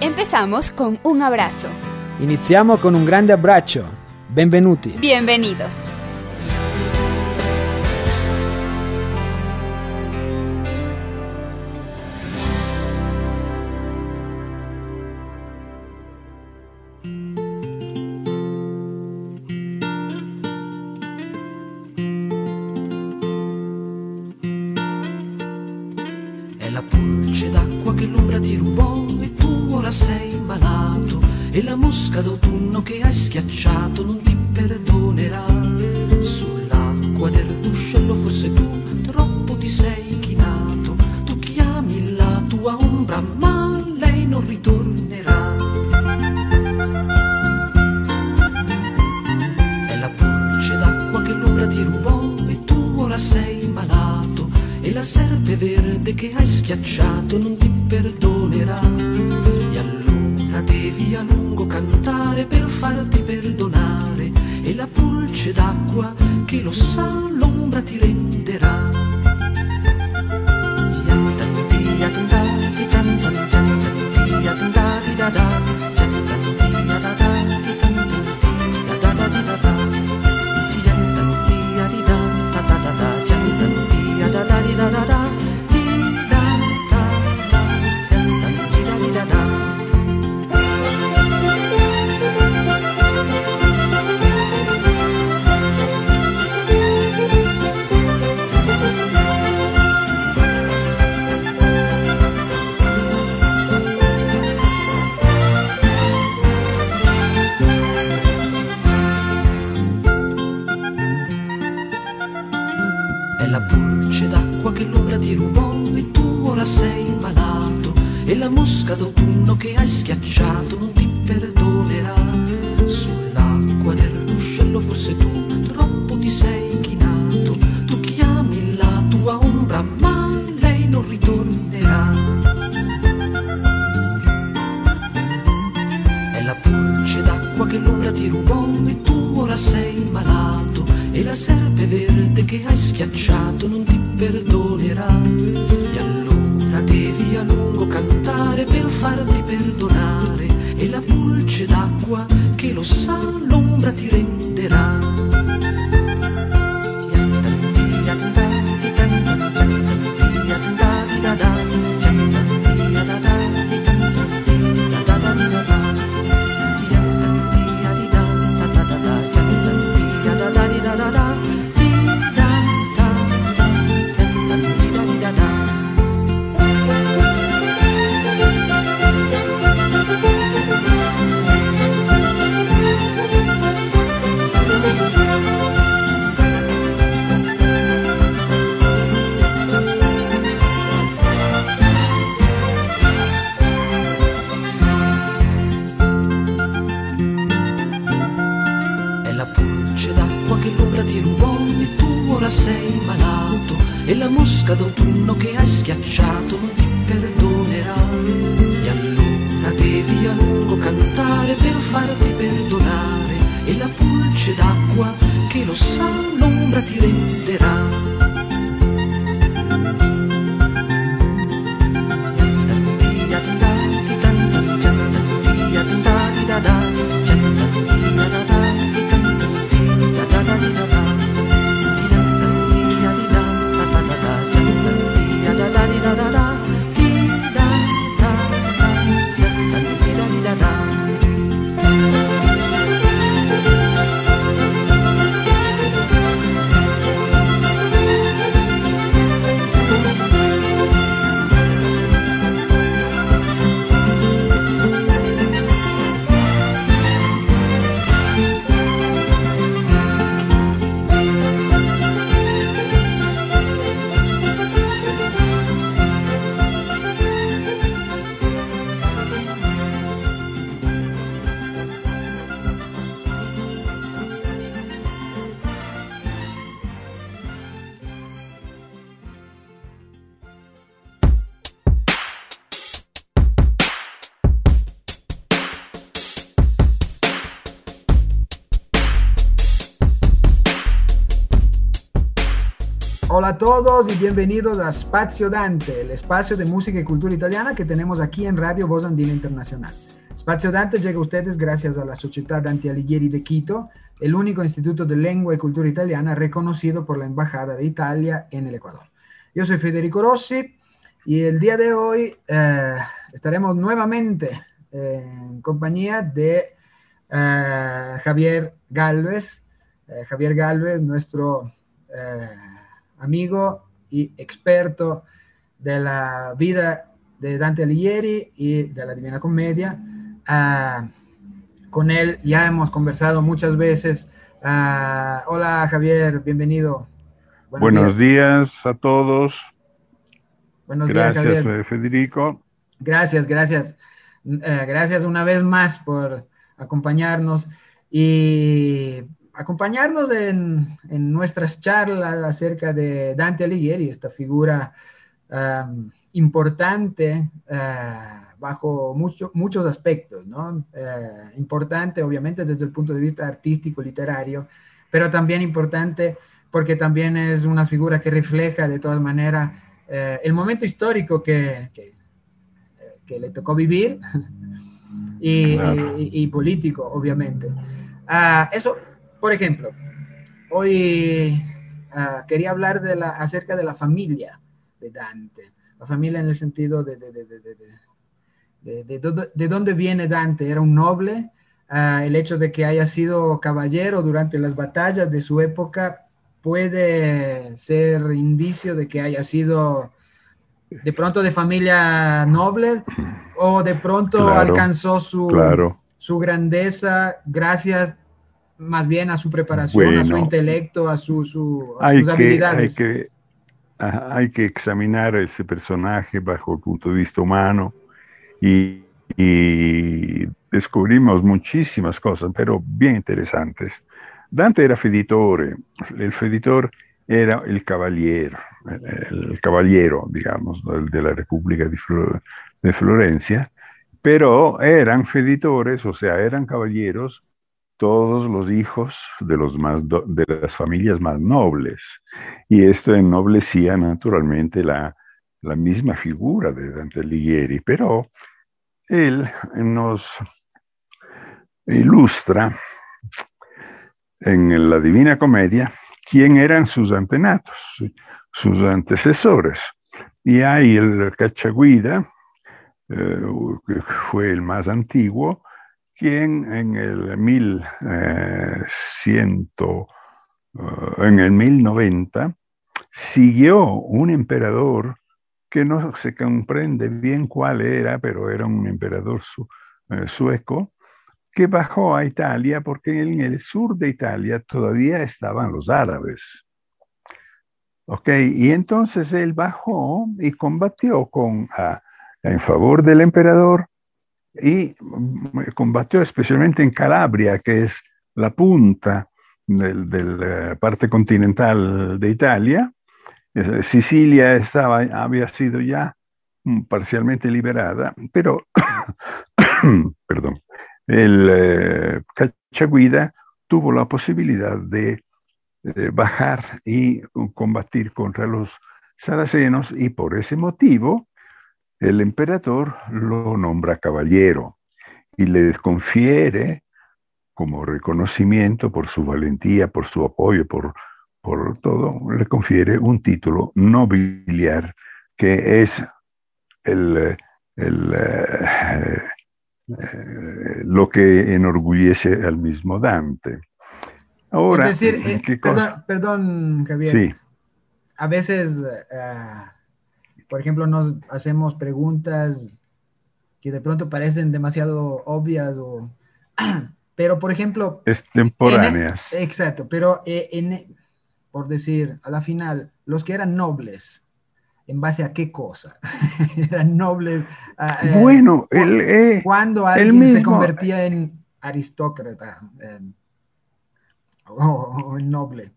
Empezamos con un abrazo. Iniziamo con un grande abbraccio. Benvenuti. Bienvenidos. Pulce d'acqua che l'ombra ti rubò e tu ora sei malato. E la mosca d'autunno che hai schiacciato non ti perdonerà. E allora devi a lungo cantare per farti perdonare. E la pulce d'acqua che lo sa l'ombra ti renderà. Todos y bienvenidos a Spazio Dante, el espacio de música y cultura italiana que tenemos aquí en Radio Voz Andina Internacional. Spazio Dante llega a ustedes gracias a la Sociedad Dante Alighieri de Quito, el único instituto de lengua y cultura italiana reconocido por la Embajada de Italia en el Ecuador. Yo soy Federico Rossi y el día de hoy eh, estaremos nuevamente en compañía de eh, Javier Galvez. Eh, Javier Galvez, nuestro amigo y experto de la vida de Dante Alighieri y de la Divina Comedia. Ah, con él ya hemos conversado muchas veces. Ah, hola Javier, bienvenido. Buenos, días. a todos. Buenos gracias, días, Javier. Federico. Gracias, gracias. Eh, gracias una vez más por acompañarnos y acompañarnos en, en, nuestras charlas acerca de Dante Alighieri, esta figura um, importante uh, bajo mucho, muchos aspectos, ¿no? Uh, importante, obviamente, desde el punto de vista artístico, literario, pero también importante porque también es una figura que refleja de todas maneras uh, el momento histórico que, que, que, le tocó vivir y, claro. y, y político, obviamente. eso por ejemplo, hoy uh, quería hablar de la, acerca de la familia de Dante, la familia en el sentido de, de, de, de dónde viene Dante. Era un noble, uh, el hecho de que haya sido caballero durante las batallas de su época puede ser indicio de que haya sido de pronto de familia noble o de pronto claro, alcanzó su, claro. su grandeza gracias más bien a su preparación, bueno, a su intelecto, a, su, su, a sus que, habilidades. Hay que, hay que examinar ese personaje bajo el punto de vista humano y, y descubrimos muchísimas cosas, pero bien interesantes. Dante era feditore, el feditor era el caballero, el caballero, digamos, de la República de Florencia, pero eran feditores, o sea, eran caballeros todos los hijos de, los más de las familias más nobles. Y esto ennoblecía naturalmente la, misma figura de Dante Alighieri, pero él nos ilustra en la Divina Comedia quién eran sus antenatos, sus antecesores. Y hay el Cachaguida, eh, que fue el más antiguo, quien en el 1100, uh, en el 1090, siguió un emperador que no se comprende bien cuál era, pero era un emperador uh, sueco, que bajó a Italia porque en el sur de Italia todavía estaban los árabes. Ok, y entonces él bajó y combatió en favor del emperador y combatió especialmente en Calabria, que es la punta de la parte continental de Italia. Sicilia estaba, había sido ya parcialmente liberada, pero, perdón, el eh, Cachaguida tuvo la posibilidad de eh, bajar y combatir contra los saracenos y por ese motivo el emperador lo nombra caballero y le confiere como reconocimiento por su valentía, por su apoyo, por, por todo, le confiere un título nobiliar que es el, el, eh, eh, lo que enorgullece al mismo Dante. Ahora, es decir, eh, perdón, perdón, Javier. Sí. A veces uh, por ejemplo, nos hacemos preguntas que de pronto parecen demasiado obvias o... Pero, por ejemplo... Extemporáneas. En, exacto, pero eh, en, por decir, a la final, los que eran nobles, ¿en base a qué cosa? eran nobles... Eh, bueno, el, eh, cuando alguien mismo, se convertía en aristócrata eh, o, o en noble.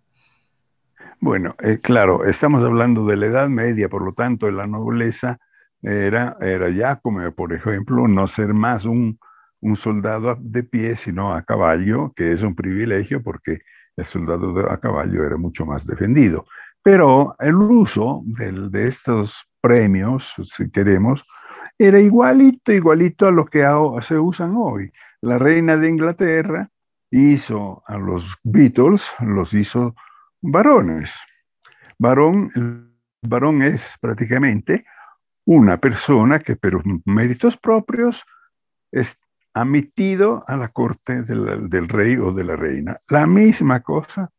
Bueno, eh, claro, estamos hablando de la Edad Media, por lo tanto, la nobleza era, era ya como, por ejemplo, no ser más un, un soldado de pie, sino a caballo, que es un privilegio porque el soldado a caballo era mucho más defendido. Pero el uso de estos premios, si queremos, era igualito, igualito a lo que se usan hoy. La reina de Inglaterra hizo a los Beatles, los hizo varones. Varón, el varón es prácticamente una persona que por méritos propios es admitido a la corte del, del, rey o de la reina. La misma cosa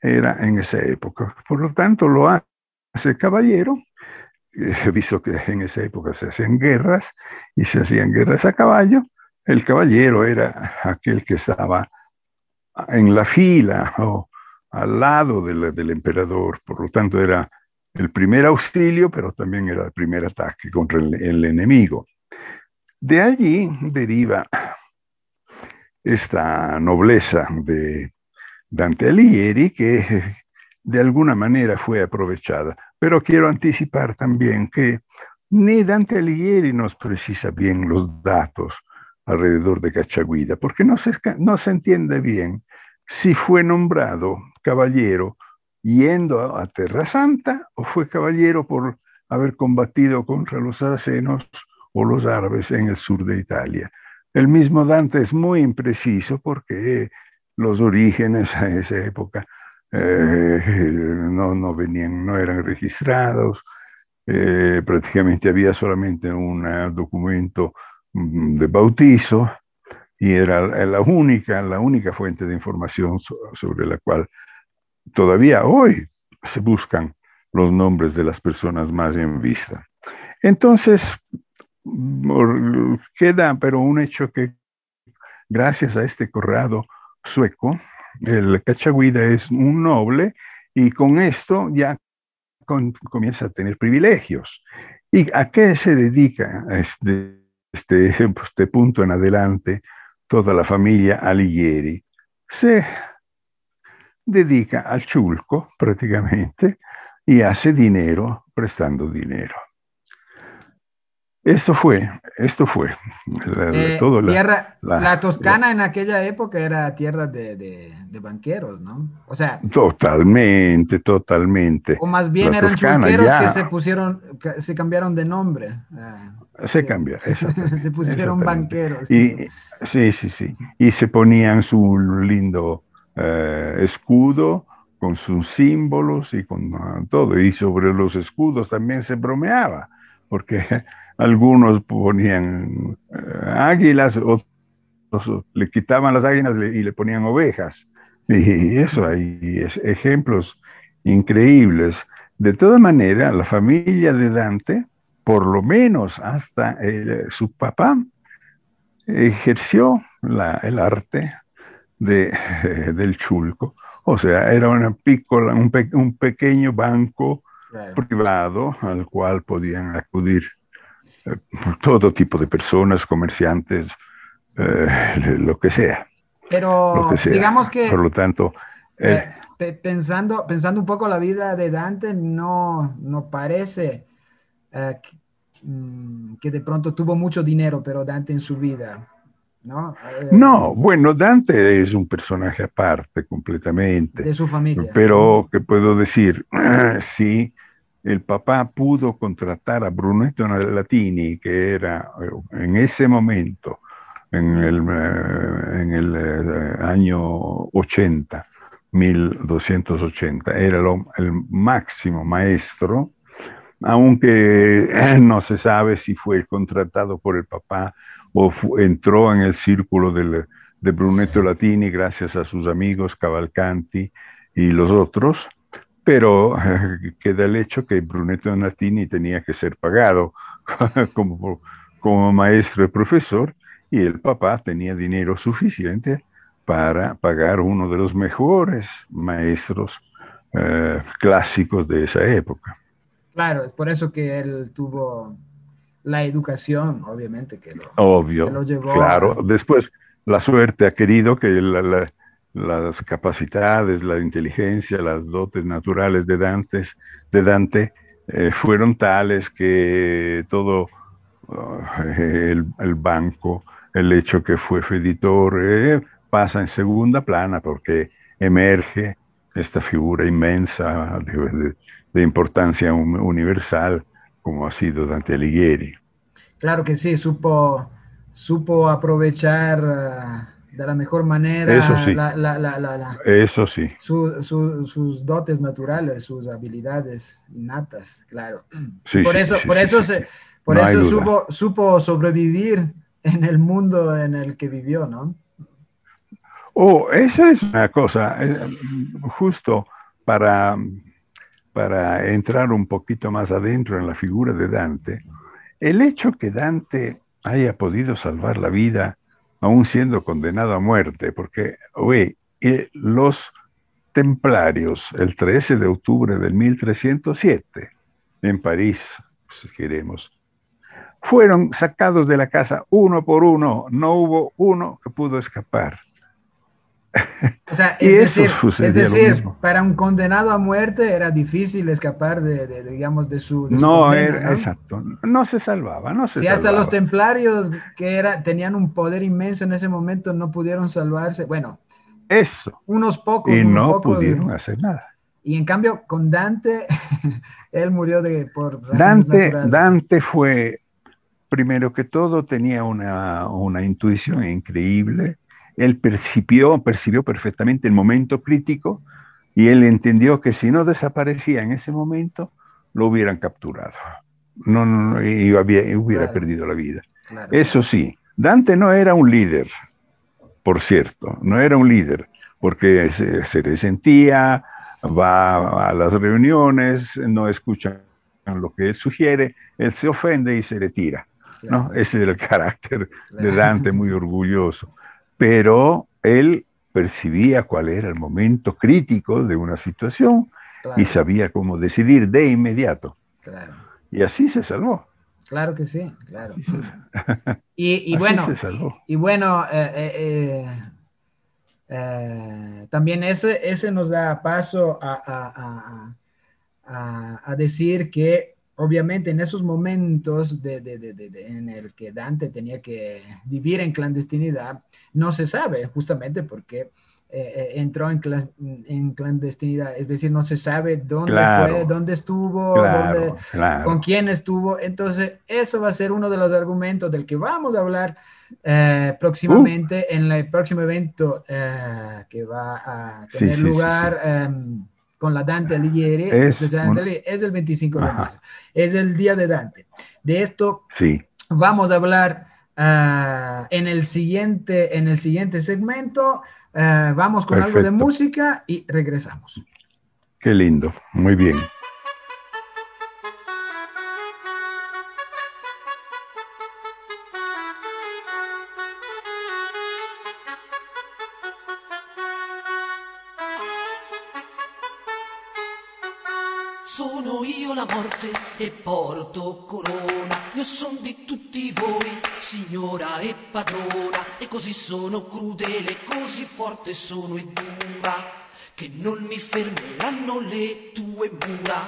era en esa época. Por lo tanto, lo hace el caballero, he visto que en esa época se hacían guerras y se hacían guerras a caballo. El caballero era aquel que estaba en la fila o al lado del emperador, por lo tanto era el primer auxilio, pero también era el primer ataque contra el, enemigo. De allí deriva esta nobleza de Dante Alighieri que de alguna manera fue aprovechada. Pero quiero anticipar también que ni Dante Alighieri nos precisa bien los datos alrededor de Cachaguida, porque no se, no se entiende bien si fue nombrado caballero yendo a Terra Santa o fue caballero por haber combatido contra los sarracenos o los árabes en el sur de Italia. El mismo Dante es muy impreciso porque los orígenes a esa época eh, no, no, venían, no eran registrados, eh, prácticamente había solamente un documento mm, de bautizo y era la única, la única fuente de información sobre la cual todavía hoy se buscan los nombres de las personas más en vista. Entonces, queda pero un hecho que gracias a este corrado sueco, el Cachaguida es un noble y con esto ya comienza a tener privilegios. ¿Y a qué se dedica este, este, este punto en adelante toda la familia Alighieri? Se dedica al chulco prácticamente y hace dinero prestando dinero. Esto fue, esto fue. La, eh, todo tierra, la, Toscana en aquella época era tierra de, de, banqueros, ¿no? O sea. Totalmente, totalmente. O más bien eran chulqueros que se pusieron, se cambiaron de nombre. Ah, se cambia, se pusieron banqueros. Y, sí, sí, sí. Y se ponían su lindo eh, escudo con sus símbolos y con ah, todo. Y sobre los escudos también se bromeaba, porque algunos ponían eh, águilas, otros le quitaban las águilas y le ponían ovejas. Y eso hay ejemplos increíbles. De todas maneras, la familia de Dante, por lo menos hasta eh, su papá, ejerció el arte de, del chulco. O sea, era una pícola, un, un pequeño banco privado al cual podían acudir eh, todo tipo de personas, comerciantes, eh, lo que sea. Pero digamos que... Por lo tanto... Eh, pensando, pensando un poco la vida de Dante, no, no parece mm, que de pronto tuvo mucho dinero, pero Dante en su vida. ¿no? no, bueno, Dante es un personaje aparte completamente. De su familia. Pero, ¿qué puedo decir? sí, el papá pudo contratar a Brunetto Latini, que era eh, en ese momento, en el, eh, en el eh, año 80, 1280, era el máximo maestro, aunque no se sabe si fue contratado por el papá o entró en el círculo de Brunetto Latini gracias a sus amigos Cavalcanti y los otros pero queda el hecho que Brunetto Donatini tenía que ser pagado como, como maestro y profesor y el papá tenía dinero suficiente para pagar uno de los mejores maestros eh, clásicos de esa época. Claro, es por eso que él tuvo la educación, obviamente, que lo, Obvio, llevó. Claro, después la suerte ha querido que la, las capacidades, la inteligencia, las dotes naturales de, de Dante eh, fueron tales que todo uh, el, banco, el hecho que fue editor, eh, pasa en segunda plana porque emerge esta figura inmensa de, importancia universal como ha sido Dante Alighieri. Claro que sí, supo, supo aprovechar uh, de la mejor manera Eso sí. la- la- la- la- la- Eso sí, su- su- sus dotes naturales, sus habilidades innatas, claro. sí, por sí, eso, por eso, se, por No eso supo, supo sobrevivir en el mundo en el que vivió, ¿no? Oh, esa es una cosa, eh, justo para, para entrar un poquito más adentro en la figura de Dante, el hecho que Dante haya podido salvar la vida aún siendo condenado a muerte, porque, oye, eh, los templarios, el 13 de octubre del 1307, en París, queremos, fueron sacados de la casa uno por uno, no hubo uno que pudo escapar. O sea, es decir, es decir para un condenado a muerte era difícil escapar de, de- de, digamos, de su, de su No, condena, era, ¿no? exacto, no se salvaba, no se Si hasta los templarios que era, tenían un poder inmenso en ese momento no pudieron salvarse, bueno, Eso, unos pocos, y unos no pocos, pudieron hacer nada. y en cambio con Dante, él murió de, por Dante, naturales. Dante fue, primero que todo, tenía una, una intuición increíble. Él percibió, percibió perfectamente el momento crítico y él entendió que si no desaparecía en ese momento, lo hubieran capturado. No, no, no, y había- hubiera Claro. perdido la vida. Claro. Eso sí, Dante no era un líder, por cierto, no era un líder, porque se, se resentía, va a las reuniones, no escucha lo que él sugiere, él se ofende y se retira. ¿no? Ese era el carácter de Dante, muy orgulloso. Pero él percibía cuál era el momento crítico de una situación Claro, y sabía cómo decidir de inmediato. claro. Y así se salvó. Claro que sí, claro. Y, bueno, se salvó. y bueno, eh, eh, eh, eh, también ese, ese nos da paso a- a- a- a decir que obviamente en esos momentos de, de- de- de- de- en el que Dante tenía que vivir en clandestinidad, no se sabe justamente porque eh, eh, entró en, clas- en clandestinidad, es decir, no se sabe dónde Claro. fue, dónde estuvo, dónde, Claro, claro. con quién estuvo. Entonces, eso va a ser uno de los argumentos del que vamos a hablar eh, próximamente Uh. en el próximo evento eh, que va a Sí, tener sí, sí, lugar em, con la Dante Alighieri. Es Sociedad un- Dante Alighieri, es el 25 de marzo. Es el día de Dante. De esto Sí. vamos a hablar ah, en, el siguiente, en el siguiente segmento. Ah, vamos con algo de música y regresamos. Qué lindo, muy bien. E padrona. E così sono crudele, così forte sono e dura, che non mi fermeranno le tue mura.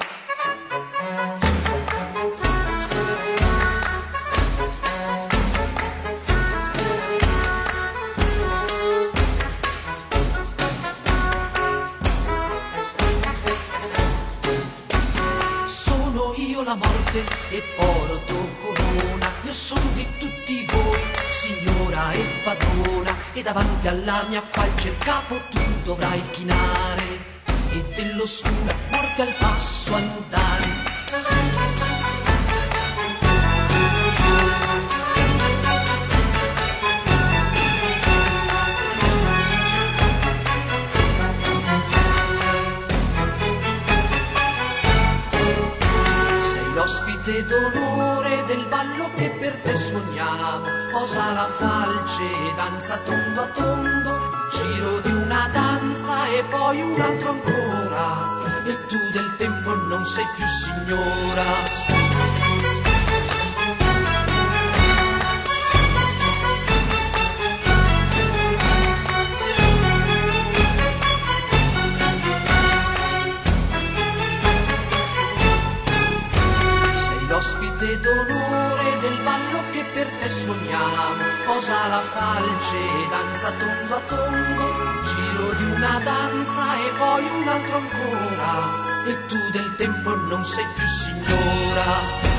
Sono io la morte e porto corona. Sono di tutti voi, signora e padrona. E davanti alla mia falce il capo tu dovrai chinare. E dell'oscura morte al passo andare. Sei l'ospite d'onore del ballo che per te suoniamo. Posa la falce e danza tondo a tondo. Giro di una danza e poi un altro ancora. E tu del tempo non sei più signora. Sogniamo, posa la falce, danza tondo a tondo, giro di una danza e poi un altro ancora, e tu del tempo non sei più signora.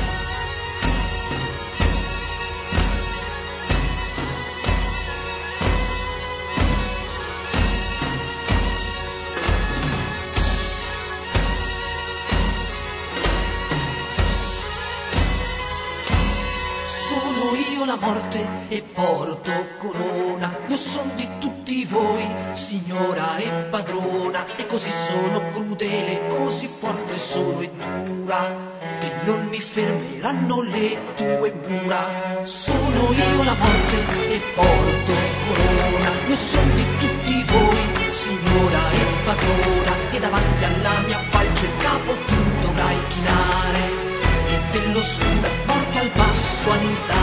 La morte e porto corona. Io son di tutti voi, signora e padrona, e così sono crudele, così forte sono e dura, che non mi fermeranno le tue mura. Sono io la morte e porto corona. Io son di tutti voi, signora e padrona, e davanti alla mia falce il capo tu dovrai chinare, e dell'oscura porta al basso andare.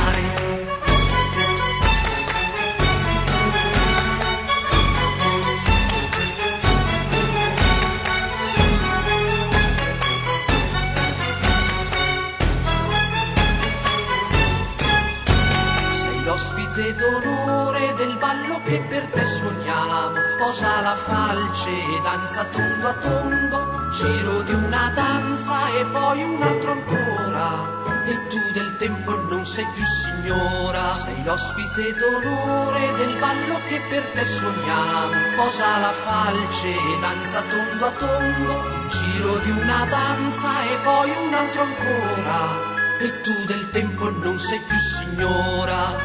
Poi un altro ancora. E tu del tempo non sei più signora, sei l'ospite d'onore del ballo che per te sogniamo. Posa la falce, danza tondo a tondo, giro di una danza e poi un altro ancora e tu del tempo non sei più signora.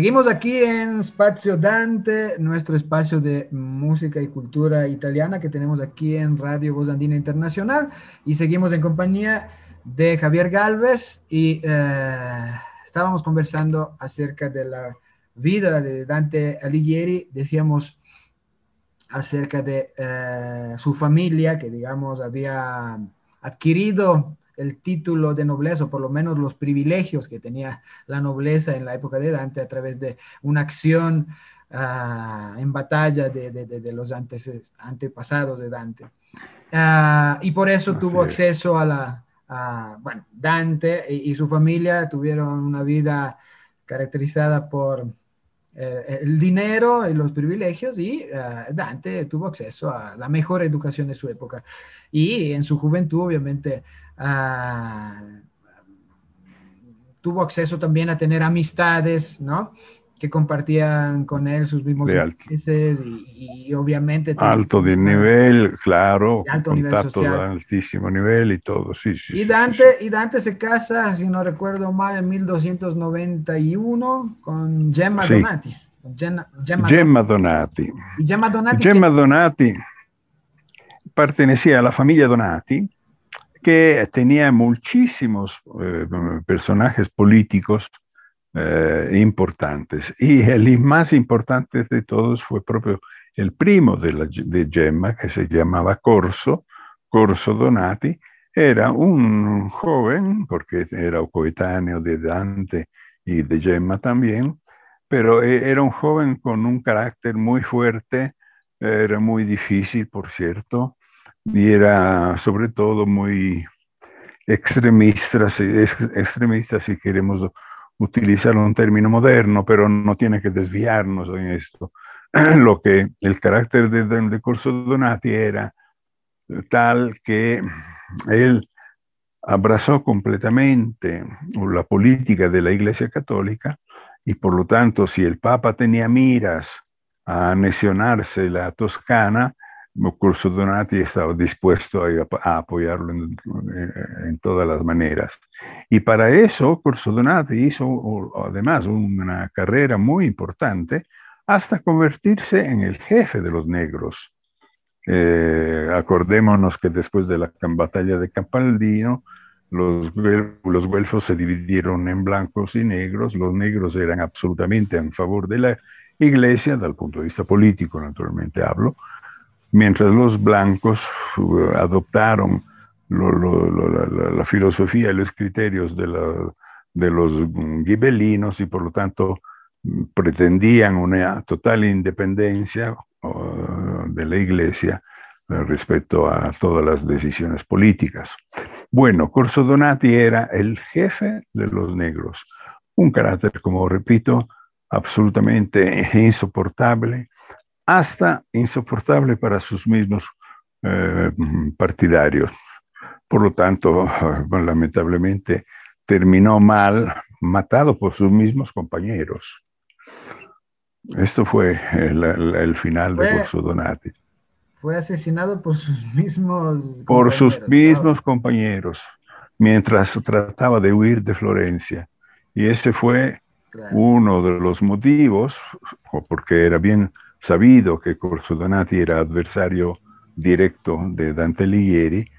Seguimos aquí en Spazio Dante, nuestro espacio de música y cultura italiana que tenemos aquí en Radio Voz Andina Internacional. Y seguimos en compañía de Javier Galvez y eh, estábamos conversando acerca de la vida de Dante Alighieri, decíamos acerca de eh, su familia que digamos había adquirido el título de nobleza, o por lo menos los privilegios que tenía la nobleza en la época de Dante a través de una acción ah, en batalla de, los antepasados de Dante. Ah, y por eso tuvo acceso a la, bueno, Dante y, su familia tuvieron una vida caracterizada por eh, el dinero y los privilegios y ah, Dante tuvo acceso a la mejor educación de su época. Y en su juventud, obviamente, Ah, tuvo acceso también a tener amistades, ¿no? Que compartían con él sus mismos intereses y, obviamente... Alto de nivel, claro, alto nivel social. altísimo nivel y todo, sí, sí. Y Dante, y Dante se casa, si no recuerdo mal, en 1291 con Gemma Donati. Gemma, Gemma, Donati. Y Gemma Donati. Gemma Donati pertenecía a la familia Donati, que tenía muchísimos eh, personajes políticos eh, importantes. Y el más importante de todos fue propio el primo de, la, de Gemma, que se llamaba Corso, Corso Donati. Era un joven, porque era coetáneo de Dante y de Gemma también, pero eh, era un joven con un carácter muy fuerte, era muy difícil, por cierto, y era sobre todo muy extremista, extremista si queremos utilizar un término moderno, pero no tiene que desviarnos en esto. Lo que el carácter de, de Corso Donati era tal que él abrazó completamente la política de la Iglesia Católica y por lo tanto si el Papa tenía miras a anexionarse la Toscana, Corso Donati estaba dispuesto a, apoyarlo en, todas las maneras. Y para eso Corso Donati hizo además una carrera muy importante hasta convertirse en el jefe de los negros. Eh, acordémonos que después de la batalla de Campaldino, los, los güelfos se dividieron en blancos y negros. Los negros eran absolutamente en favor de la iglesia, el punto de vista político, naturalmente hablo, mientras los blancos uh, adoptaron la, filosofía y los criterios de, de los gibelinos y por lo tanto pretendían una total independencia de la iglesia uh, respecto a todas las decisiones políticas. Bueno, Corso Donati era el jefe de los negros, un carácter, como repito, absolutamente insoportable, hasta insoportable para sus mismos eh, partidarios. Por lo tanto, lamentablemente, terminó mal, matado por sus mismos compañeros. Esto fue el, final de Corso Donati. Fue asesinado por sus mismos Por sus mismos compañeros, mientras trataba de huir de Florencia. Y ese fue uno de los motivos, porque era bien sabido que Corso Donati era adversario directo de Dante Alighieri,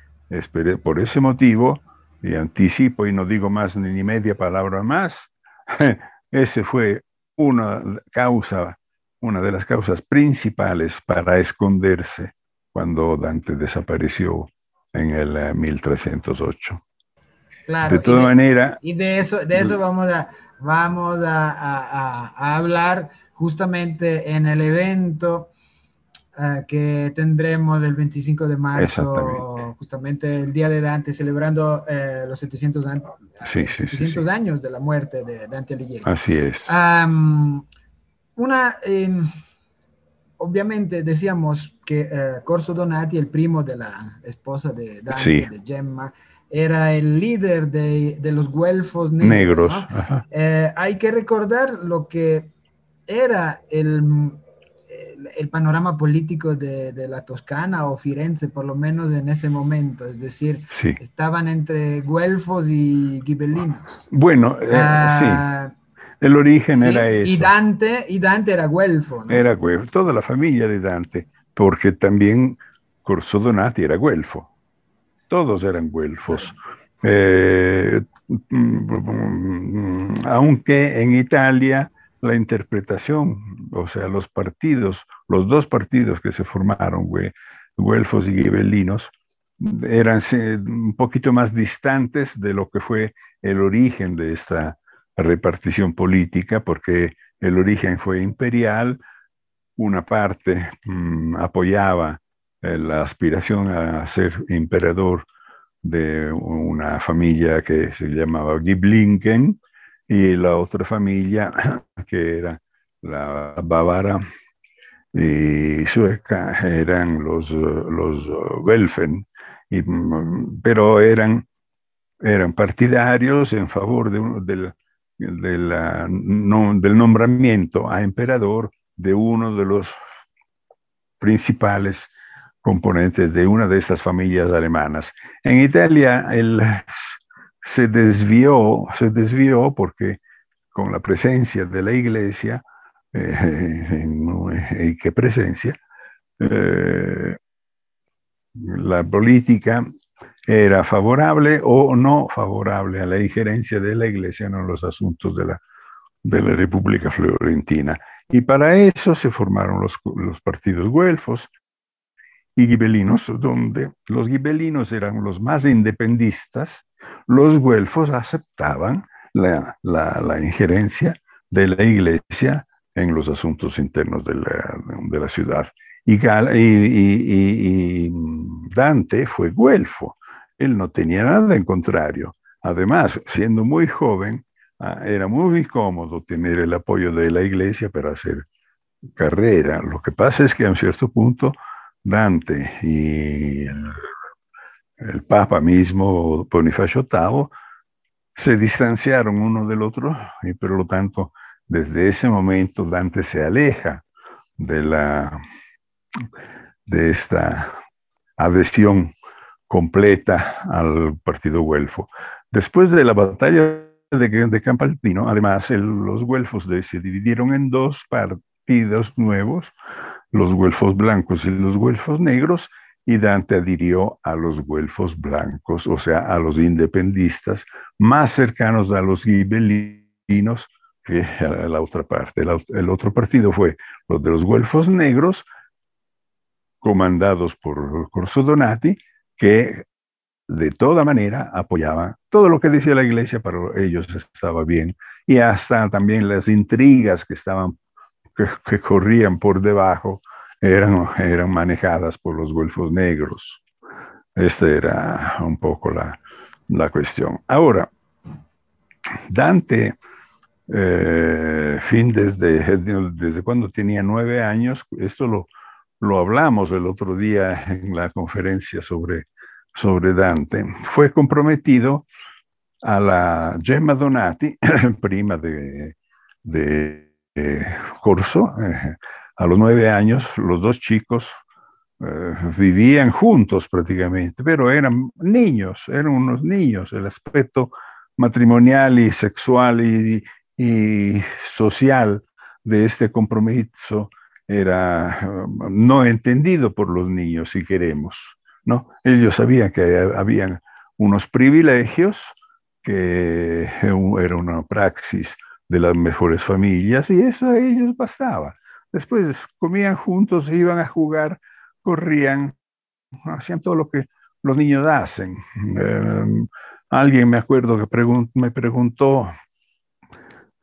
por ese motivo, y anticipo y no digo más ni media palabra más, ese fue una causa, una de las causas principales para esconderse cuando Dante desapareció en el 1308. Eh, claro, de toda manera. Y de eso, de eso vamos a, vamos a hablar justamente en el evento uh, que tendremos el 25 de marzo, justamente el Día de Dante, celebrando uh, los 700, an sí, sí, 700 sí, años de la muerte de Dante Alighieri. Así es. Um, una, eh, obviamente decíamos que uh, Corso Donati, el primo de la esposa de Dante, de Gemma, era el líder de, de los güelfos negros. negros. ¿no? Eh, hay que recordar lo que era el, el, panorama político de, de, la Toscana o Firenze, por lo menos en ese momento, es decir, sí. estaban entre güelfos y gibelinos. Bueno, eh, uh, sí. El origen sí, era eso. Y Dante, y Dante era güelfo. ¿no? Era güelfo, toda la familia de Dante, porque también Corso Donati era güelfo. Todos eran güelfos. Eh, aunque en Italia la interpretación, o sea, los partidos, los dos partidos que se formaron, güelfos y gibelinos, eran un poquito más distantes de lo que fue el origen de esta repartición política, porque el origen fue imperial, una parte mmm, apoyaba eh, la aspiración a ser emperador de una familia que se llamaba Giblinken, y la otra familia, que era la bávara y sueca, eran los, los Welfen, y, pero eran, eran partidarios en favor de, del, de no, del nombramiento a emperador de uno de los principales componentes de una de estas familias alemanas. En Italia, el se desvió, se desvió porque con la presencia de la iglesia, y qué presencia, eh, la política era favorable o no favorable a la injerencia de la iglesia en los asuntos de la, de la República Florentina. Y para eso se formaron los, los partidos güelfos y gibelinos, donde los gibelinos eran los más independistas, los güelfos aceptaban la, la, la, injerencia de la iglesia en los asuntos internos de la, de la ciudad. Y, Dante fue güelfo, él no tenía nada en contrario. Además, siendo muy joven, ah, era muy cómodo tener el apoyo de la iglesia para hacer carrera. Lo que pasa es que a un cierto punto Dante y el Papa mismo, Bonifacio VIII, se distanciaron uno del otro y por lo tanto desde ese momento Dante se aleja de la, de esta adhesión completa al partido güelfo. Después de la batalla de, de además, los güelfos se dividieron en dos partidos nuevos, los güelfos blancos y los güelfos negros, y Dante adhirió a los güelfos blancos, o sea, a los independistas, más cercanos a los gibelinos que a la otra parte. El, otro partido fue los de los güelfos negros, comandados por Corso Donati, que de toda manera apoyaban todo lo que decía la iglesia, para ellos estaba bien, y hasta también las intrigas que estaban, que corrían por debajo, eran, eran manejadas por los golfos negros. Esta era un poco la, la cuestión. Ahora, Dante, eh, fin desde, desde cuando tenía nueve años, esto lo, lo hablamos el otro día en la conferencia sobre, sobre Dante, fue comprometido a la Gemma Donati, prima de, de eh, Corso, eh, a los nueve años, los dos chicos eh, vivían juntos prácticamente, pero eran niños, eran unos niños. El aspecto matrimonial y sexual y, social de este compromiso era um, no entendido por los niños, si queremos. ¿no? Ellos sabían que habían unos privilegios, que era una praxis de las mejores familias y eso a ellos bastaba. Después comían juntos, iban a jugar, corrían, hacían todo lo que los niños hacen. Em, alguien me acuerdo que me preguntó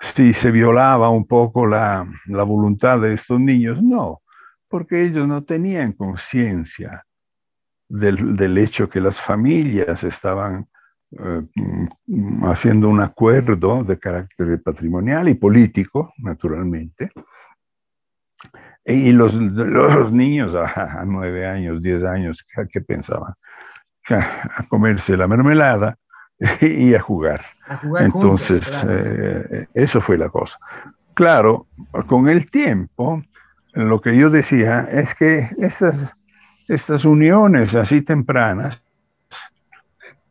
si se violaba un poco la, voluntad de estos niños. No, porque ellos no tenían conciencia del, hecho que las familias estaban eh, haciendo un acuerdo de carácter patrimonial y político, naturalmente, y los, los niños a, nueve años, diez años, ¿qué, pensaban? A, comerse la mermelada y a jugar. Entonces, eh, eso fue la cosa. Claro, con el tiempo, lo que yo decía es que estas, estas uniones así tempranas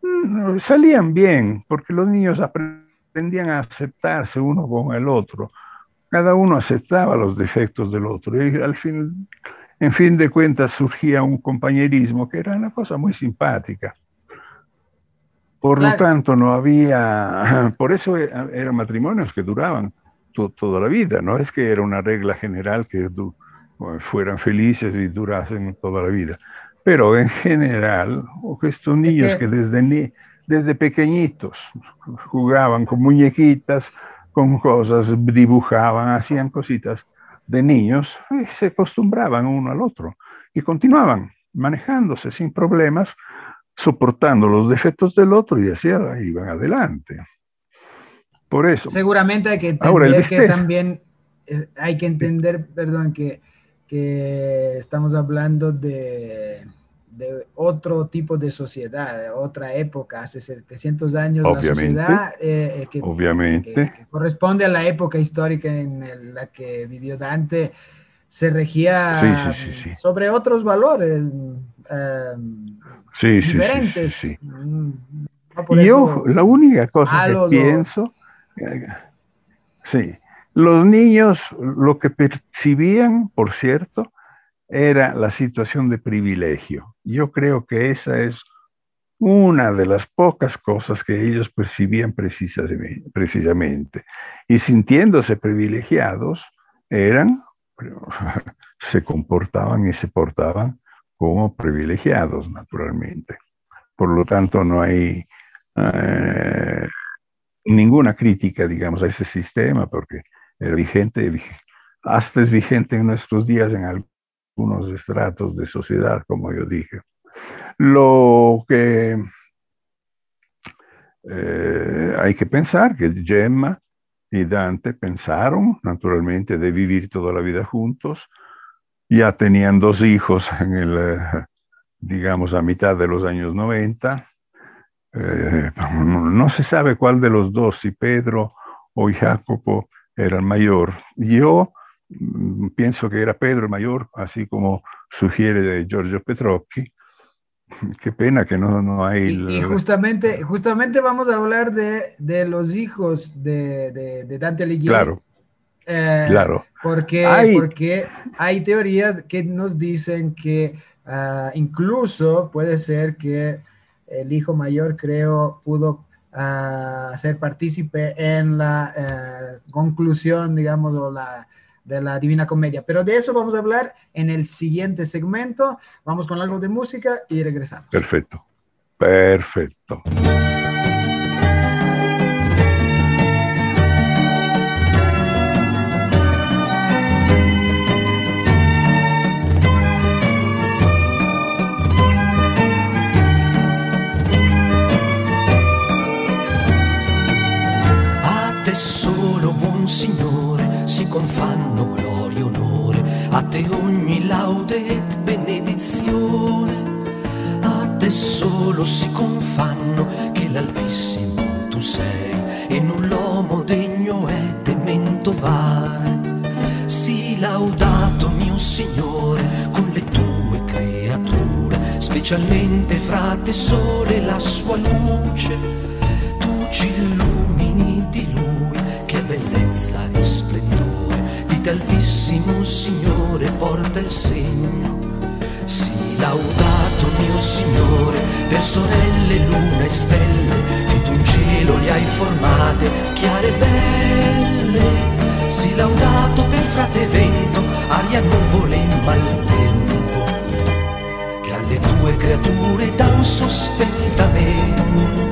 mm, salían bien, porque los niños aprendían a aceptarse uno con el otro cada uno aceptaba los defectos del otro. Y al fin, en fin de cuentas surgía un compañerismo que era una cosa muy simpática. Por lo tanto, no había, por eso eran matrimonios que duraban toda la vida, no es que era una regla general que fueran felices y durasen toda la vida, pero en general, estos niños que, que desde, desde pequeñitos jugaban con muñequitas, con cosas, dibujaban, hacían cositas de niños, y se acostumbraban uno al otro y continuaban manejándose sin problemas, soportando los defectos del otro y así iban adelante. Por eso. Seguramente hay que entender que también eh, hay que entender, perdón, que, que estamos hablando de de otro tipo de sociedad, de otra época, hace 700 años, la sociedad eh, eh, que, obviamente. corresponde a la época histórica en la que vivió Dante, se regía sobre otros valores em, diferentes. Mm, Yo la única cosa que pienso, sí, los niños lo que percibían, por cierto, era la situación de privilegio. Yo creo que esa es una de las pocas cosas que ellos percibían precisamente. Y sintiéndose privilegiados, eran, se comportaban y se portaban como privilegiados, naturalmente. Por lo tanto, no hay eh, ninguna crítica, digamos, a ese sistema, porque era vigente, hasta es vigente en nuestros días en algo unos estratos de sociedad, como yo dije. Lo que eh, hay que pensar que Gemma y Dante pensaron, naturalmente, de vivir toda la vida juntos. Ya tenían dos hijos en el, eh, digamos, a mitad de los años 90. Eh, no se sabe cuál de los dos, si Pedro o Jacopo era el mayor. Yo pienso que era Pedro el mayor, así como sugiere Giorgio Petrocchi. Qué pena que no, no hay... Y, justamente, justamente vamos a hablar de, de los hijos de, de, Dante Alighieri. Claro. Eh, claro. Porque hay... porque hay teorías que nos dicen que ah, incluso puede ser que el hijo mayor, creo, pudo uh, ser partícipe en la eh, conclusión, digamos, o la, de la Divina Comedia. Pero de eso vamos a hablar en el siguiente segmento. Vamos con algo de música y regresamos. Perfecto, perfecto. Confanno gloria e onore, a te ogni laude et benedizione, a te solo si confanno che l'Altissimo tu sei. E null'uomo degno è temento vare. Sii laudato mio Signore con le tue creature, specialmente fra te sole la sua luce, tu ci illumini altissimo Signore porta il segno. Sii laudato mio Signore per sorelle, luna e stelle, che tu cielo li hai formate, chiare e belle. Sii laudato per frate vento, aria, nuvole e maltempo, che alle tue creature dan sostentamento.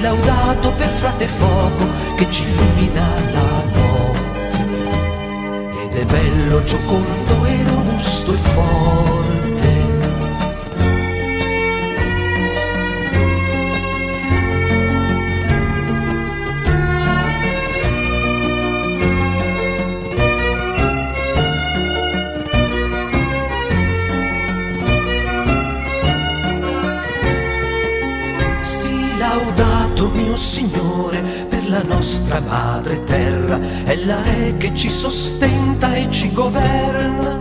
Laudato per frate fuoco che ci illumina la notte. Ed è bello, giocondo e robusto e forte Signore, per la nostra madre terra, ella è che ci sostenta e ci governa.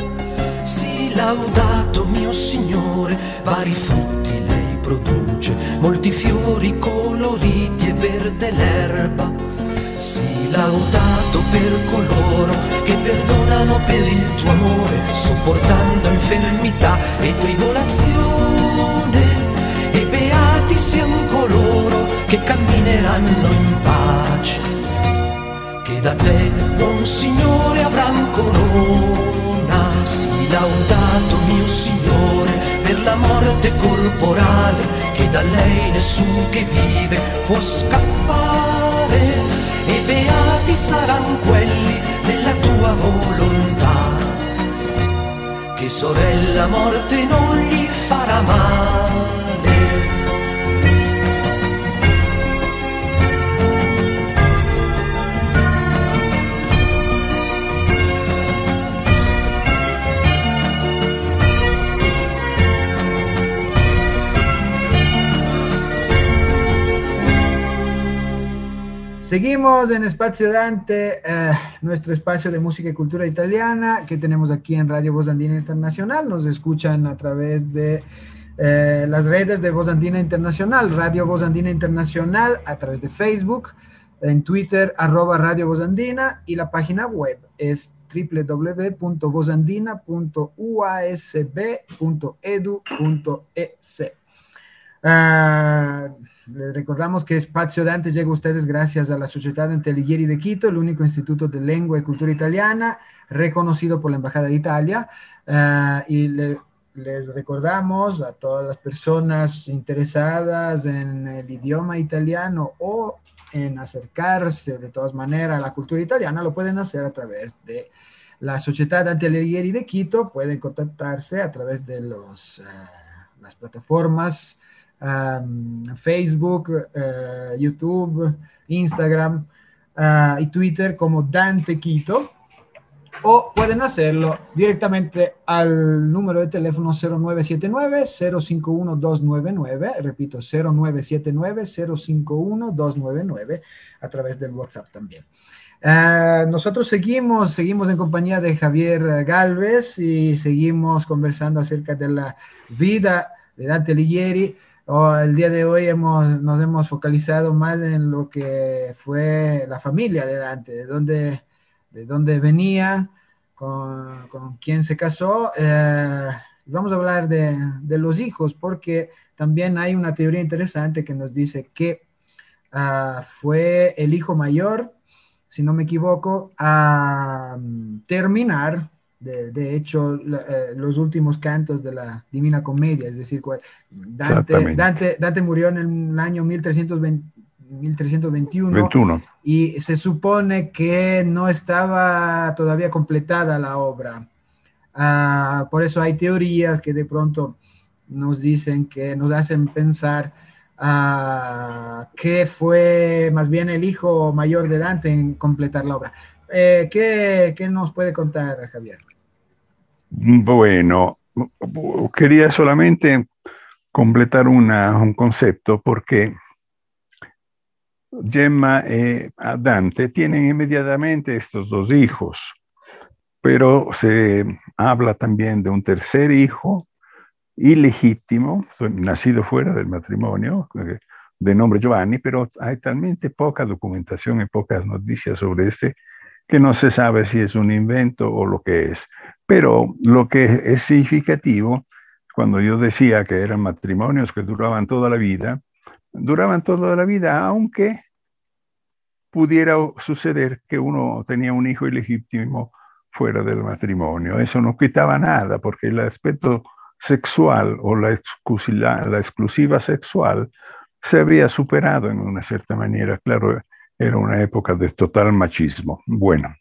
Sii laudato mio Signore, vari frutti lei produce, molti fiori coloriti e verde l'erba. Sii laudato per coloro che perdonano per il tuo amore, sopportando infermità e tribolazione. Buon Signore, avran corona. Sii laudato, mio Signore, per la morte corporale, che da lei nessun che vive può scappare. E beati saranno quelli nella tua volontà, che sorella morte non gli farà male Seguimos en Espacio Dante, eh, nuestro espacio de música y cultura italiana que tenemos aquí en Radio Voz Andina Internacional. Nos escuchan a través de eh, las redes de Voz Andina Internacional, Radio Voz Andina Internacional, a través de Facebook, en Twitter, arroba Radio Voz Andina, y la página web es www.vozandina.uasb.edu.es. Les recordamos que Espacio Dante llega a ustedes gracias a la Sociedad Dante Alighieri de Quito, el único instituto de lengua y cultura italiana reconocido por la Embajada de Italia. Ah, y les recordamos a todas las personas interesadas en el idioma italiano o en acercarse de todas maneras a la cultura italiana, lo pueden hacer a través de la Sociedad Dante Alighieri de Quito, pueden contactarse a través de los... Ah, las plataformas Facebook, YouTube, Instagram y Twitter como Dante Quito o pueden hacerlo directamente al número de teléfono 0979-051-299, repito, 0979-051-299, a través del WhatsApp también. Ah, nosotros seguimos, seguimos en compañía de Javier Galvez y seguimos conversando acerca de la vida de Dante Ligieri. El día de hoy hemos, nos hemos focalizado más en lo que fue la familia de dónde de dónde venía, con, con quién se casó. Eh, vamos a hablar de, de, los hijos, porque también hay una teoría interesante que nos dice que uh, fue el hijo mayor, si no me equivoco, a um, terminar, de, de hecho, la, eh, los últimos cantos de la Divina Comedia, es decir, Dante, Dante, Dante murió en el año 1320 1321 21. y se supone que no estaba todavía completada la obra. Uh, por eso hay teorías que de pronto nos dicen que nos hacen pensar uh, que fue más bien el hijo mayor de Dante en completar la obra. Eh, ¿qué, ¿Qué nos puede contar, Javier? Bueno, quería solamente completar una, un concepto porque Gemma y Dante tienen inmediatamente estos dos hijos, pero se habla también de un tercer hijo ilegítimo, nacido fuera del matrimonio, eh, de nombre Giovanni, pero hay talmente poca documentación y pocas noticias sobre este que no se sabe si es un invento o lo que es. Pero lo que es significativo, cuando yo decía que eran matrimonios que duraban toda la vida, duraban toda la vida, aunque pudiera suceder que uno tenía un hijo ilegítimo fuera del matrimonio. Eso no quitaba nada, porque el aspecto sexual o la exclusiva, la exclusiva sexual se había superado en una cierta manera. Claro, era una época de total machismo. Bueno,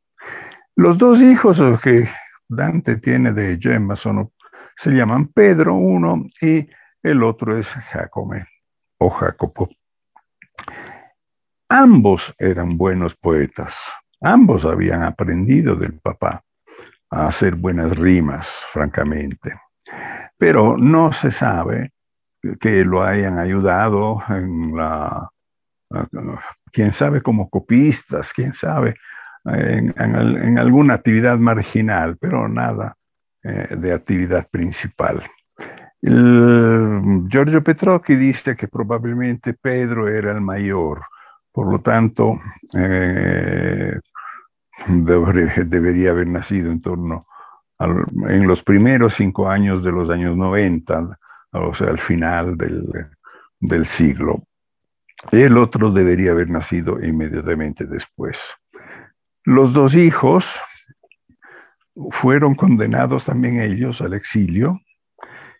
los dos hijos que Dante tiene de Gemma son, se llaman Pedro uno y el otro es Jacome o Jacopo. Ambos eran buenos poetas, ambos habían aprendido del papá a hacer buenas rimas, francamente, pero no se sabe que lo hayan ayudado en la, quién sabe, como copistas, quién sabe, en, alguna actividad marginal, pero nada eh, de actividad principal. El, Giorgio Petrocchi dice que probablemente Pedro era el mayor, por lo tanto, eh, debería haber nacido en torno al, en los primeros cinco años de los años 90, o sea, al final del, del siglo. El otro debería haber nacido inmediatamente después. Los dos hijos fueron condenados también ellos al exilio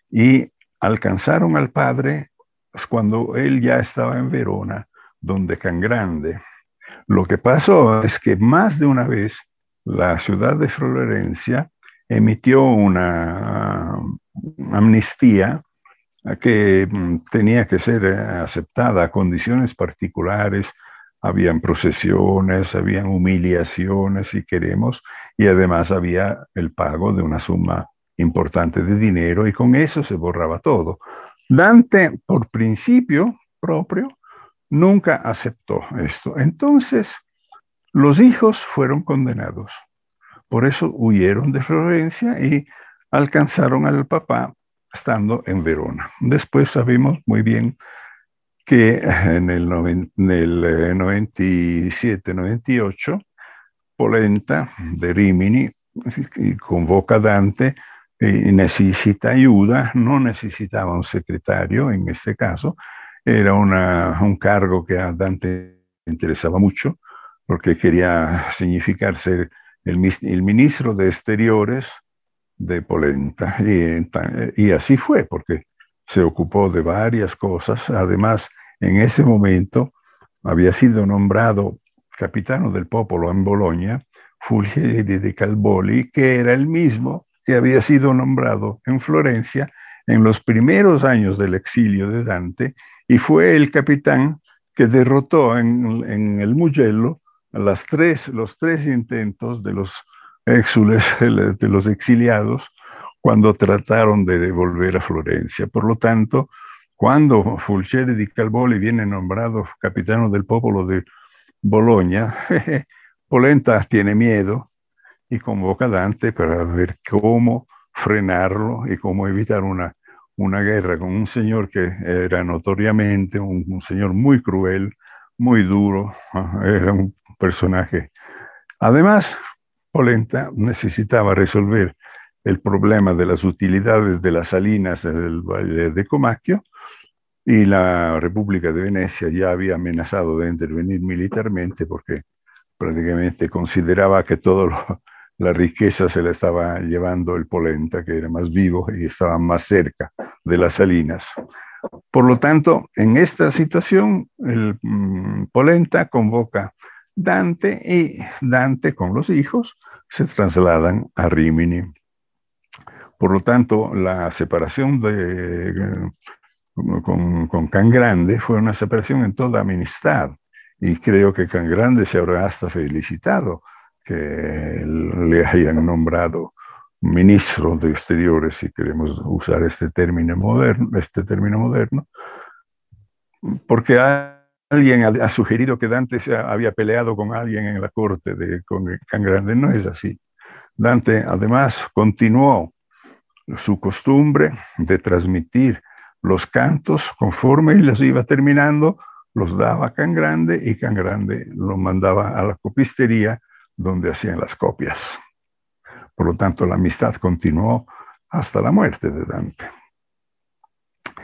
y alcanzaron al padre cuando él ya estaba en Verona donde Cangrande. Lo que pasó es que más de una vez la ciudad de Florencia emitió una amnistía que mm, tenía que ser eh, aceptada a condiciones particulares. Habían procesiones, habían humillaciones, si queremos, y además había el pago de una suma importante de dinero y con eso se borraba todo. Dante, por principio propio, nunca aceptó esto. Entonces, los hijos fueron condenados. Por eso huyeron de Florencia y alcanzaron al papá estando en Verona. Después sabemos muy bien que en el, 97-98, eh, Polenta de Rimini convoca a Dante y necesita ayuda, no necesitaba un secretario en este caso, era un cargo que a Dante interesaba mucho porque quería significar ser el, ministro de Exteriores de Polenta. Y, y así fue, porque se ocupó de varias cosas. Además, en ese momento había sido nombrado capitano del popolo en Bolonia, Fulgeri de Calboli, que era el mismo que había sido nombrado en Florencia en los primeros años del exilio de Dante y fue el capitán que derrotó en, el Mugello tres, los tres intentos de los de los exiliados, cuando trataron de devolver a Florencia. Por lo tanto, cuando Fulcieri di Calvoli viene nombrado capitano del pueblo de Bologna, Polenta tiene miedo y convoca a Dante para ver cómo frenarlo y cómo evitar una, una guerra con un señor que era notoriamente un, señor muy cruel, muy duro, era un personaje. Además, Polenta necesitaba resolver el problema de las utilidades de las salinas en el valle de Comacchio y la República de Venecia ya había amenazado de intervenir militarmente porque prácticamente consideraba que toda la riqueza se la estaba llevando el Polenta, que era más vivo y estaba más cerca de las salinas. Por lo tanto, en esta situación, el mm, Polenta convoca Dante y Dante con los hijos se trasladan a Rimini. Por lo tanto, la separación de, con, con Can Grande fue una separación en toda amistad y creo que Can Grande se habrá hasta felicitado que le hayan nombrado ministro de Exteriores, si queremos usar este término moderno, este término moderno, porque alguien ha, sugerido que Dante había peleado con alguien en la corte de Can Grande. No es así. Dante además continuó su costumbre de transmitir los cantos conforme los iba terminando, los daba a Can Grande y Can Grande lo mandaba a la copistería donde hacían las copias. Por lo tanto, la amistad continuó hasta la muerte de Dante.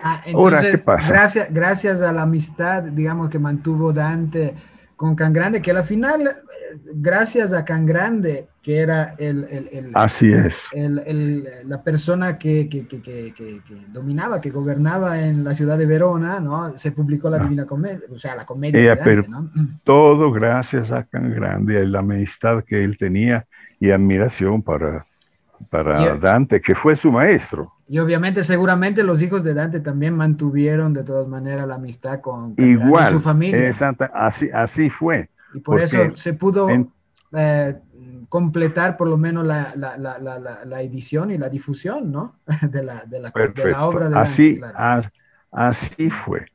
Ah, Ahora, ¿qué pasa? Gracias, gracias a la amistad, digamos, que mantuvo Dante con Can Grande, que al final, eh, gracias a Can Grande, que era el, el, Así es. la persona que, que, que, que, dominaba, que gobernaba en la ciudad de Verona, ¿no? Se publicó la ah. Divina Comedia, o sea, la comedia. de Dante, ¿no? Todo gracias a Can Grande, y la amistad que él tenía y admiración para, para Dante, que fue su maestro. Y obviamente, seguramente los hijos de Dante también mantuvieron de todas maneras la amistad con, Igual, su familia. así, así fue. Y por eso se pudo eh, completar por lo menos la, la, la, la, edición y la difusión, ¿no? De la, de la, obra de así, Dante. así fue.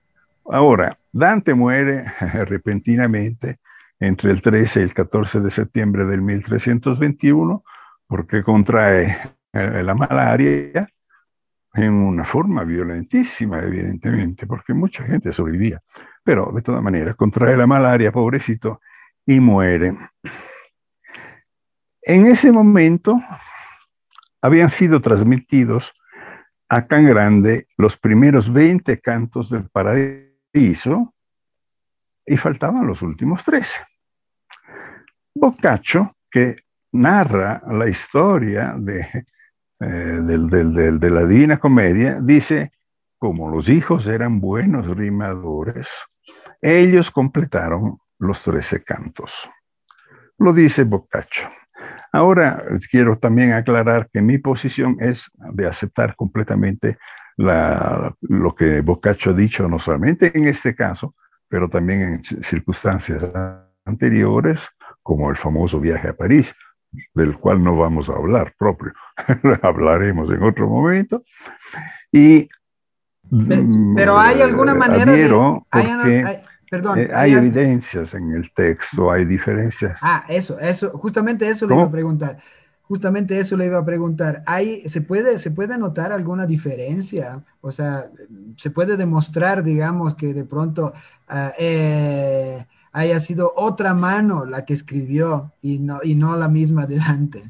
Ahora, Dante muere repentinamente entre el 13 y el 14 de septiembre del 1321 porque contrae eh, la malaria en una forma violentísima, evidentemente, porque mucha gente sobrevivía. Pero de todas maneras, contrae la malaria, pobrecito, y muere. En ese momento habían sido transmitidos a Can Grande los primeros 20 cantos del paraíso y faltaban los últimos 13. Boccaccio, que narra la historia de, eh, de la Divina Comedia, dice, como los hijos eran buenos rimadores, ellos completaron los trece cantos. Lo dice Boccaccio. Ahora quiero también aclarar que mi posición es de aceptar completamente lo que Boccaccio ha dicho, no solamente en este caso, pero también en circunstancias anteriores, como el famoso viaje a París, del cual no vamos a hablar propio, hablaremos en otro momento. Y pero hay alguna manera de, hay, perdón, eh, hay, evidencias en el texto, hay diferencias. Ah, eso, eso, justamente eso le iba a preguntar. Justamente eso le iba a preguntar. ¿Hay, se, puede, ¿Se puede notar alguna diferencia? O sea, ¿se puede demostrar, digamos, que de pronto ah, eh, haya sido otra mano la que escribió y no, y no la misma de Dante.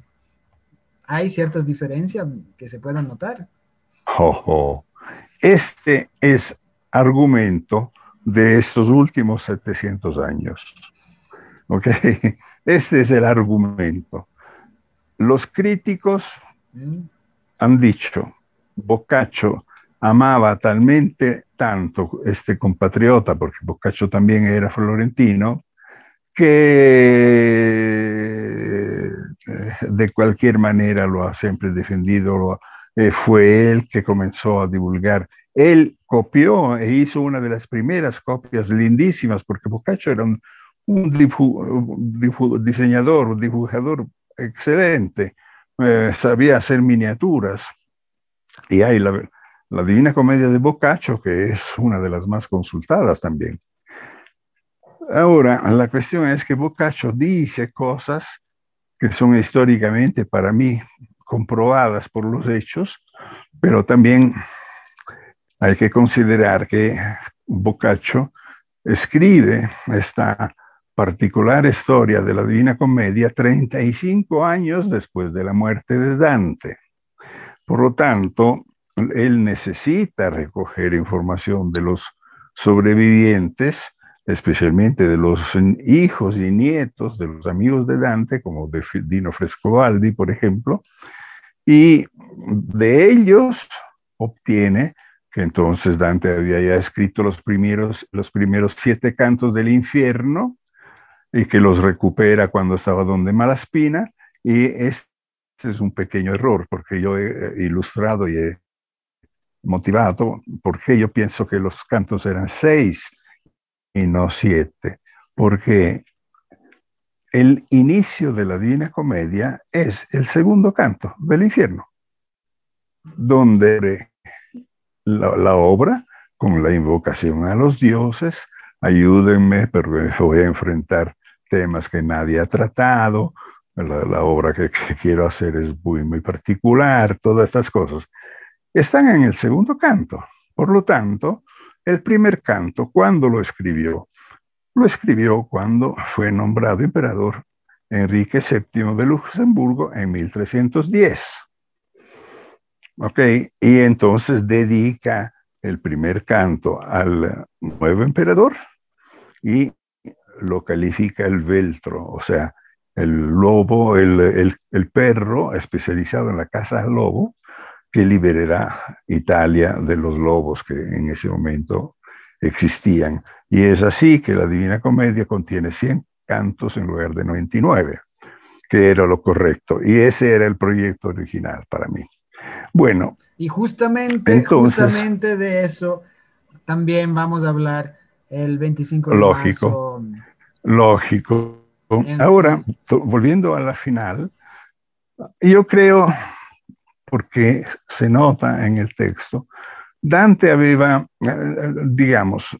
Hay ciertas diferencias que se puedan notar. Este es argumento de estos últimos 700 años. ¿Ok? Este es el argumento. Los críticos mm. han dicho, Boccaccio amaba talmente tanto este compatriota, porque Boccaccio también era florentino, que eh, de cualquier manera lo ha siempre defendido, eh, fue el que comenzó a divulgar. Él copió e hizo una de las primeras copias lindísimas, porque Boccaccio era un, diseñador, un dibujador excelente, eh, sabía hacer miniaturas. Y hay la, la Divina Comedia de Boccaccio, que es una de las más consultadas también. Ahora, la cuestión es que Boccaccio dice cosas que son históricamente para mí comprobadas por los hechos, pero también hay que considerar que Boccaccio escribe esta particular historia de la Divina Comedia 35 años después de la muerte de Dante. Por lo tanto, él necesita recoger información de los sobrevivientes, especialmente de los hijos y nietos de los amigos de Dante, como de Dino Frescobaldi, por ejemplo, y de ellos obtiene que entonces Dante había ya escrito los primeros, los primeros siete cantos del infierno y que los recupera cuando estaba donde Malaspina, y este es un pequeño error, porque yo he ilustrado y he motivado porque yo pienso que los cantos eran seis y no siete, porque el inicio de la Divina Comedia es el segundo canto del infierno, donde la, obra, con la invocación a los dioses, ayúdenme, pero voy a enfrentar temas que nadie ha tratado, la, obra que, que, quiero hacer es muy, muy particular, todas estas cosas están en el segundo canto. Por lo tanto, el primer canto, ¿cuándo lo escribió? Lo escribió cuando fue nombrado emperador Enrique VII de Luxemburgo en 1310. ¿Ok? Y entonces dedica el primer canto al nuevo emperador y lo califica el veltro, o sea, el lobo, el, el perro especializado en la caza al lobo, que liberará Italia de los lobos que en ese momento existían. Y es así que la Divina Comedia contiene 100 cantos en lugar de 99, que era lo correcto. Y ese era el proyecto original para mí. Bueno. Y justamente, justamente de eso también vamos a hablar el 25 de lógico, Lógico. Ahora, volviendo a la final, yo creo porque se nota en el texto, Dante aveva, eh, digamos,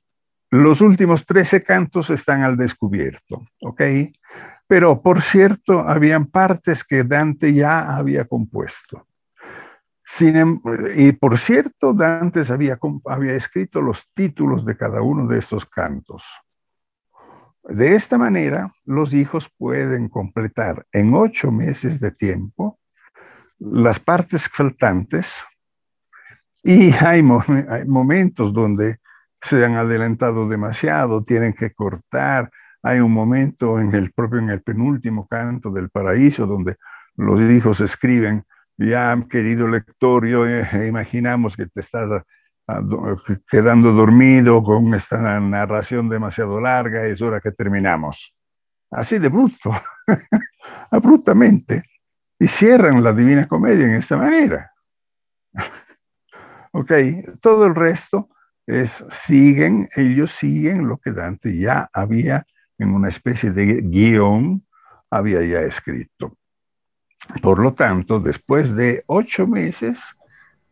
los últimos 13 cantos están al descubierto, ¿ok? Pero por cierto, habían partes que Dante ya había compuesto. Em, y por cierto, Dante había, había escrito los títulos de cada uno de estos cantos. De esta manera, los hijos pueden completar en ocho meses de tiempo las partes faltantes y hay, momentos donde se han adelantado demasiado, tienen que cortar. Hay un momento en el propio, en el penúltimo canto del paraíso, donde los hijos escriben, ya querido lector, yo eh, imaginamos que te estás quedando dormido con esta narración demasiado larga, es hora que terminamos. Así de bruto, abruptamente y cierran la Divina Comedia en esta manera. ok, todo el resto es, siguen, ellos siguen lo que Dante ya había en una especie de guion, había ya escrito. Por lo tanto, después de ocho meses,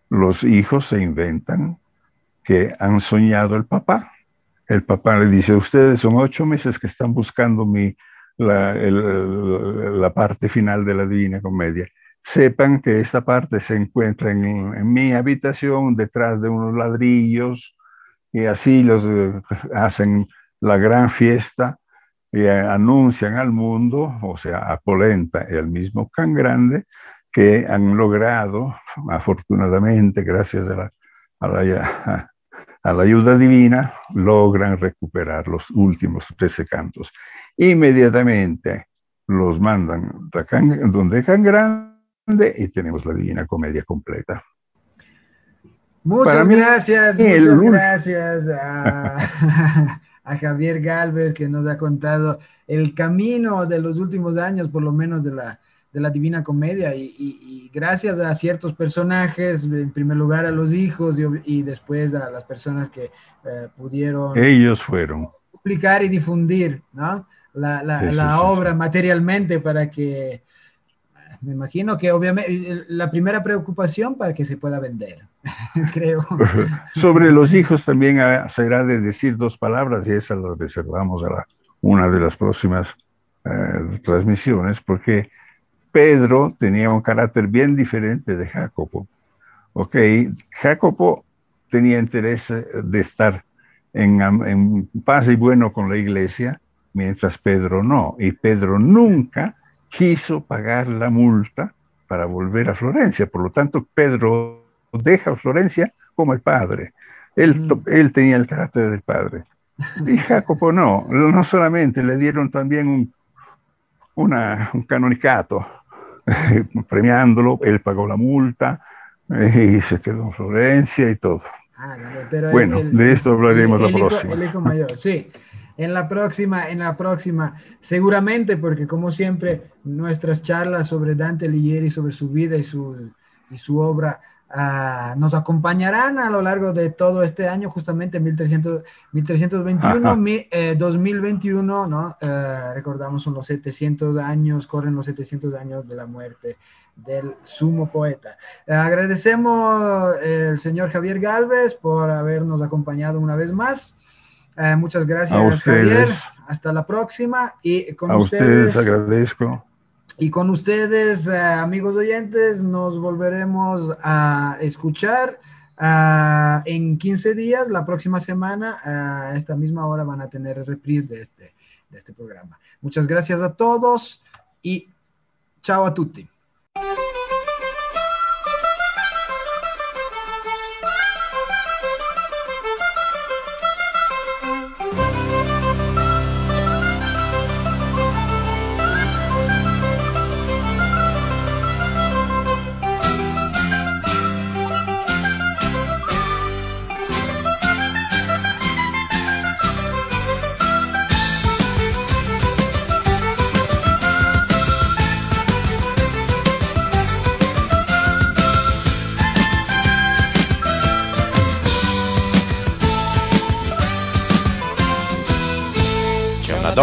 los hijos se inventan que han soñado el papá. El papá le dice, ustedes son ocho meses que están buscando mi, la, la, parte final de la Divina Comedia. Sepan que esta parte se encuentra en, mi habitación, detrás de unos ladrillos, y así los eh, hacen la gran fiesta y eh, anuncian al mundo, o sea, a Polenta y al mismo Can Grande, que han logrado, afortunadamente, gracias a la, a la, ayuda divina, logran recuperar los últimos 13 cantos inmediatamente los mandan donde Can Grande y tenemos la Divina Comedia completa. Muchas gracias, muchas gracias a, a, Javier Galvez que nos ha contado el camino de los últimos años, por lo menos de la, de la Divina Comedia y, y- y gracias a ciertos personajes, en primer lugar a los hijos y, y después a las personas que eh, pudieron Ellos fueron. publicar y difundir ¿no? La, la- Sí, sí, la sí, obra materialmente para que, me imagino que obviamente la primera preocupación para que se pueda vender, creo. Sobre los hijos también ah, será de decir dos palabras y esas las reservamos a la- una de las próximas eh, transmisiones, porque Pedro tenía un carácter bien diferente de Jacopo. Ok, Jacopo tenía interés eh, de estar en, en paz y bueno con la iglesia, mientras Pedro no. Y Pedro nunca quiso pagar la multa para volver a Florencia. Por lo tanto, Pedro deja a Florencia como el padre. Él, él tenía el carácter del padre. Y Jacopo no, no solamente le dieron también un, una- un canonicato eh, premiándolo, él pagó la multa eh, y se quedó en Florencia y todo. Ah, pero Bueno, de esto hablaremos la el hijo- próxima. el hijo mayor, sí. En la próxima, en la próxima, seguramente, porque como siempre, nuestras charlas sobre Dante Alighieri, sobre su vida y su, y su obra, ah, nos acompañarán a lo largo de todo este año, justamente 1300, 1321, Ajá. mi- eh, 2021, ¿no? Eh, recordamos, son los 700 años, corren los 700 años de la muerte del sumo poeta. Eh, agradecemos eh, el señor Javier Galvez por habernos acompañado una vez más. Eh, muchas gracias, A Javier. Hasta la próxima. Y con A ustedes, ustedes agradezco. y con ustedes, eh, amigos oyentes, nos volveremos a escuchar ah, en 15 días. La próxima semana, a esta misma hora, van a tener reprise de este, de este programa. Muchas gracias a todos y chao a tutti.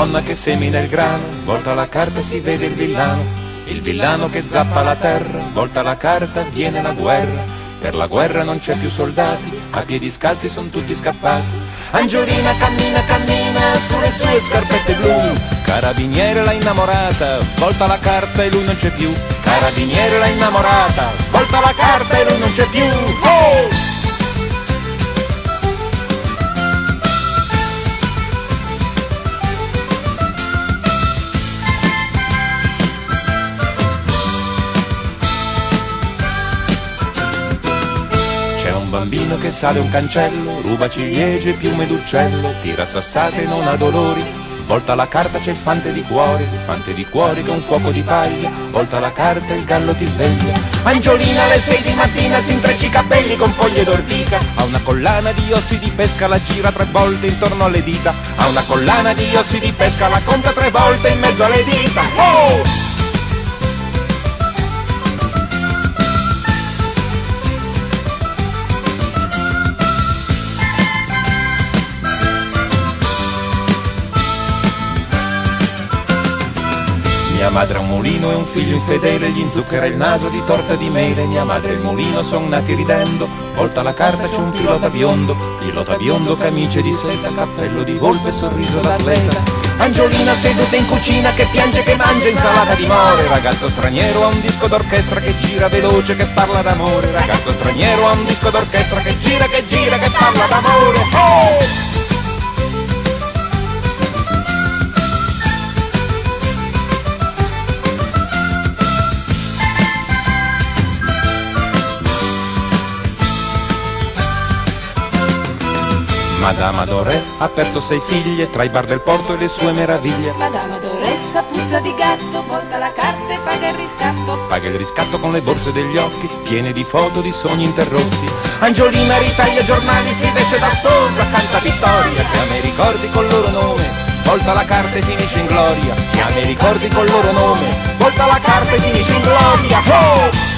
Donna che semina il grano, volta la carta si vede il villano, il villano che zappa la terra, volta la carta viene la guerra, per la guerra non c'è più soldati, a piedi scalzi sono tutti scappati. Angiolina cammina, cammina sulle sue scarpette blu, carabiniere l'ha innamorata, volta la carta e lui non c'è più, carabiniere l'ha innamorata, volta la carta e lui non c'è più. Oh! Bambino che sale un cancello, ruba ciliegie, piume d'uccello, tira sassate e non ha dolori. Volta la carta c'è il fante di cuori, fante di cuori un fuoco di paglia, volta la carta il gallo ti sveglia. Angiolina alle sei di mattina si intreccia i capelli con foglie d'ortica, ha una collana di ossi di pesca, la gira tre volte intorno alle dita, ha una collana di ossi di pesca, la conta tre volte in mezzo alle dita. Oh! Madre ha un mulino e un figlio infedele, gli inzucchera il naso di torta di mele. Mia madre e il mulino son nati ridendo, volta la carta c'è un pilota biondo, pilota biondo, camicie di seta, cappello di volpe, sorriso d'atleta. Angiolina seduta in cucina che piange che mangia insalata di more, ragazzo straniero ha un disco d'orchestra che gira veloce che parla d'amore, ragazzo straniero ha un disco d'orchestra che gira che gira che parla d'amore. Oh! Madame Adoré ha perso sei figlie tra i bar del porto e le sue meraviglie. La dama doressa puzza di gatto, volta la carta e paga il riscatto. Paga il riscatto con le borse degli occhi, piene di foto di sogni interrotti. Angiolina ritaglia giornali, si veste da sposa, canta vittoria, che a me ricordi col loro nome. volta la carta e finisce in gloria, chiami i ricordi col loro nome, volta la carta e finisce in gloria. Oh!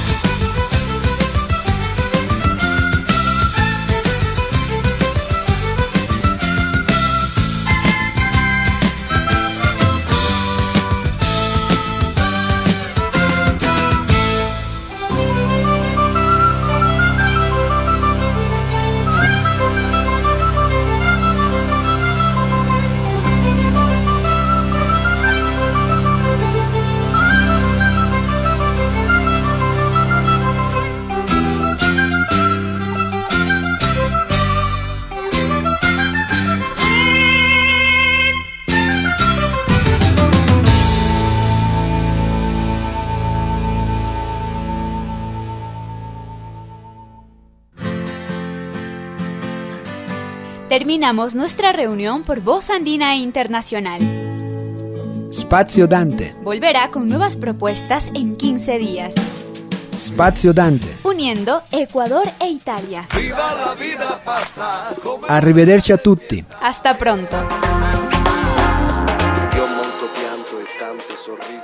Terminamos nuestra reunión por Voz Andina Internacional. Spazio Dante. Volverá con nuevas propuestas en 15 días. Spazio Dante. Uniendo Ecuador e Italia. Arrivederci a tutti. Hasta pronto. Io molto pianto e tanto sorriso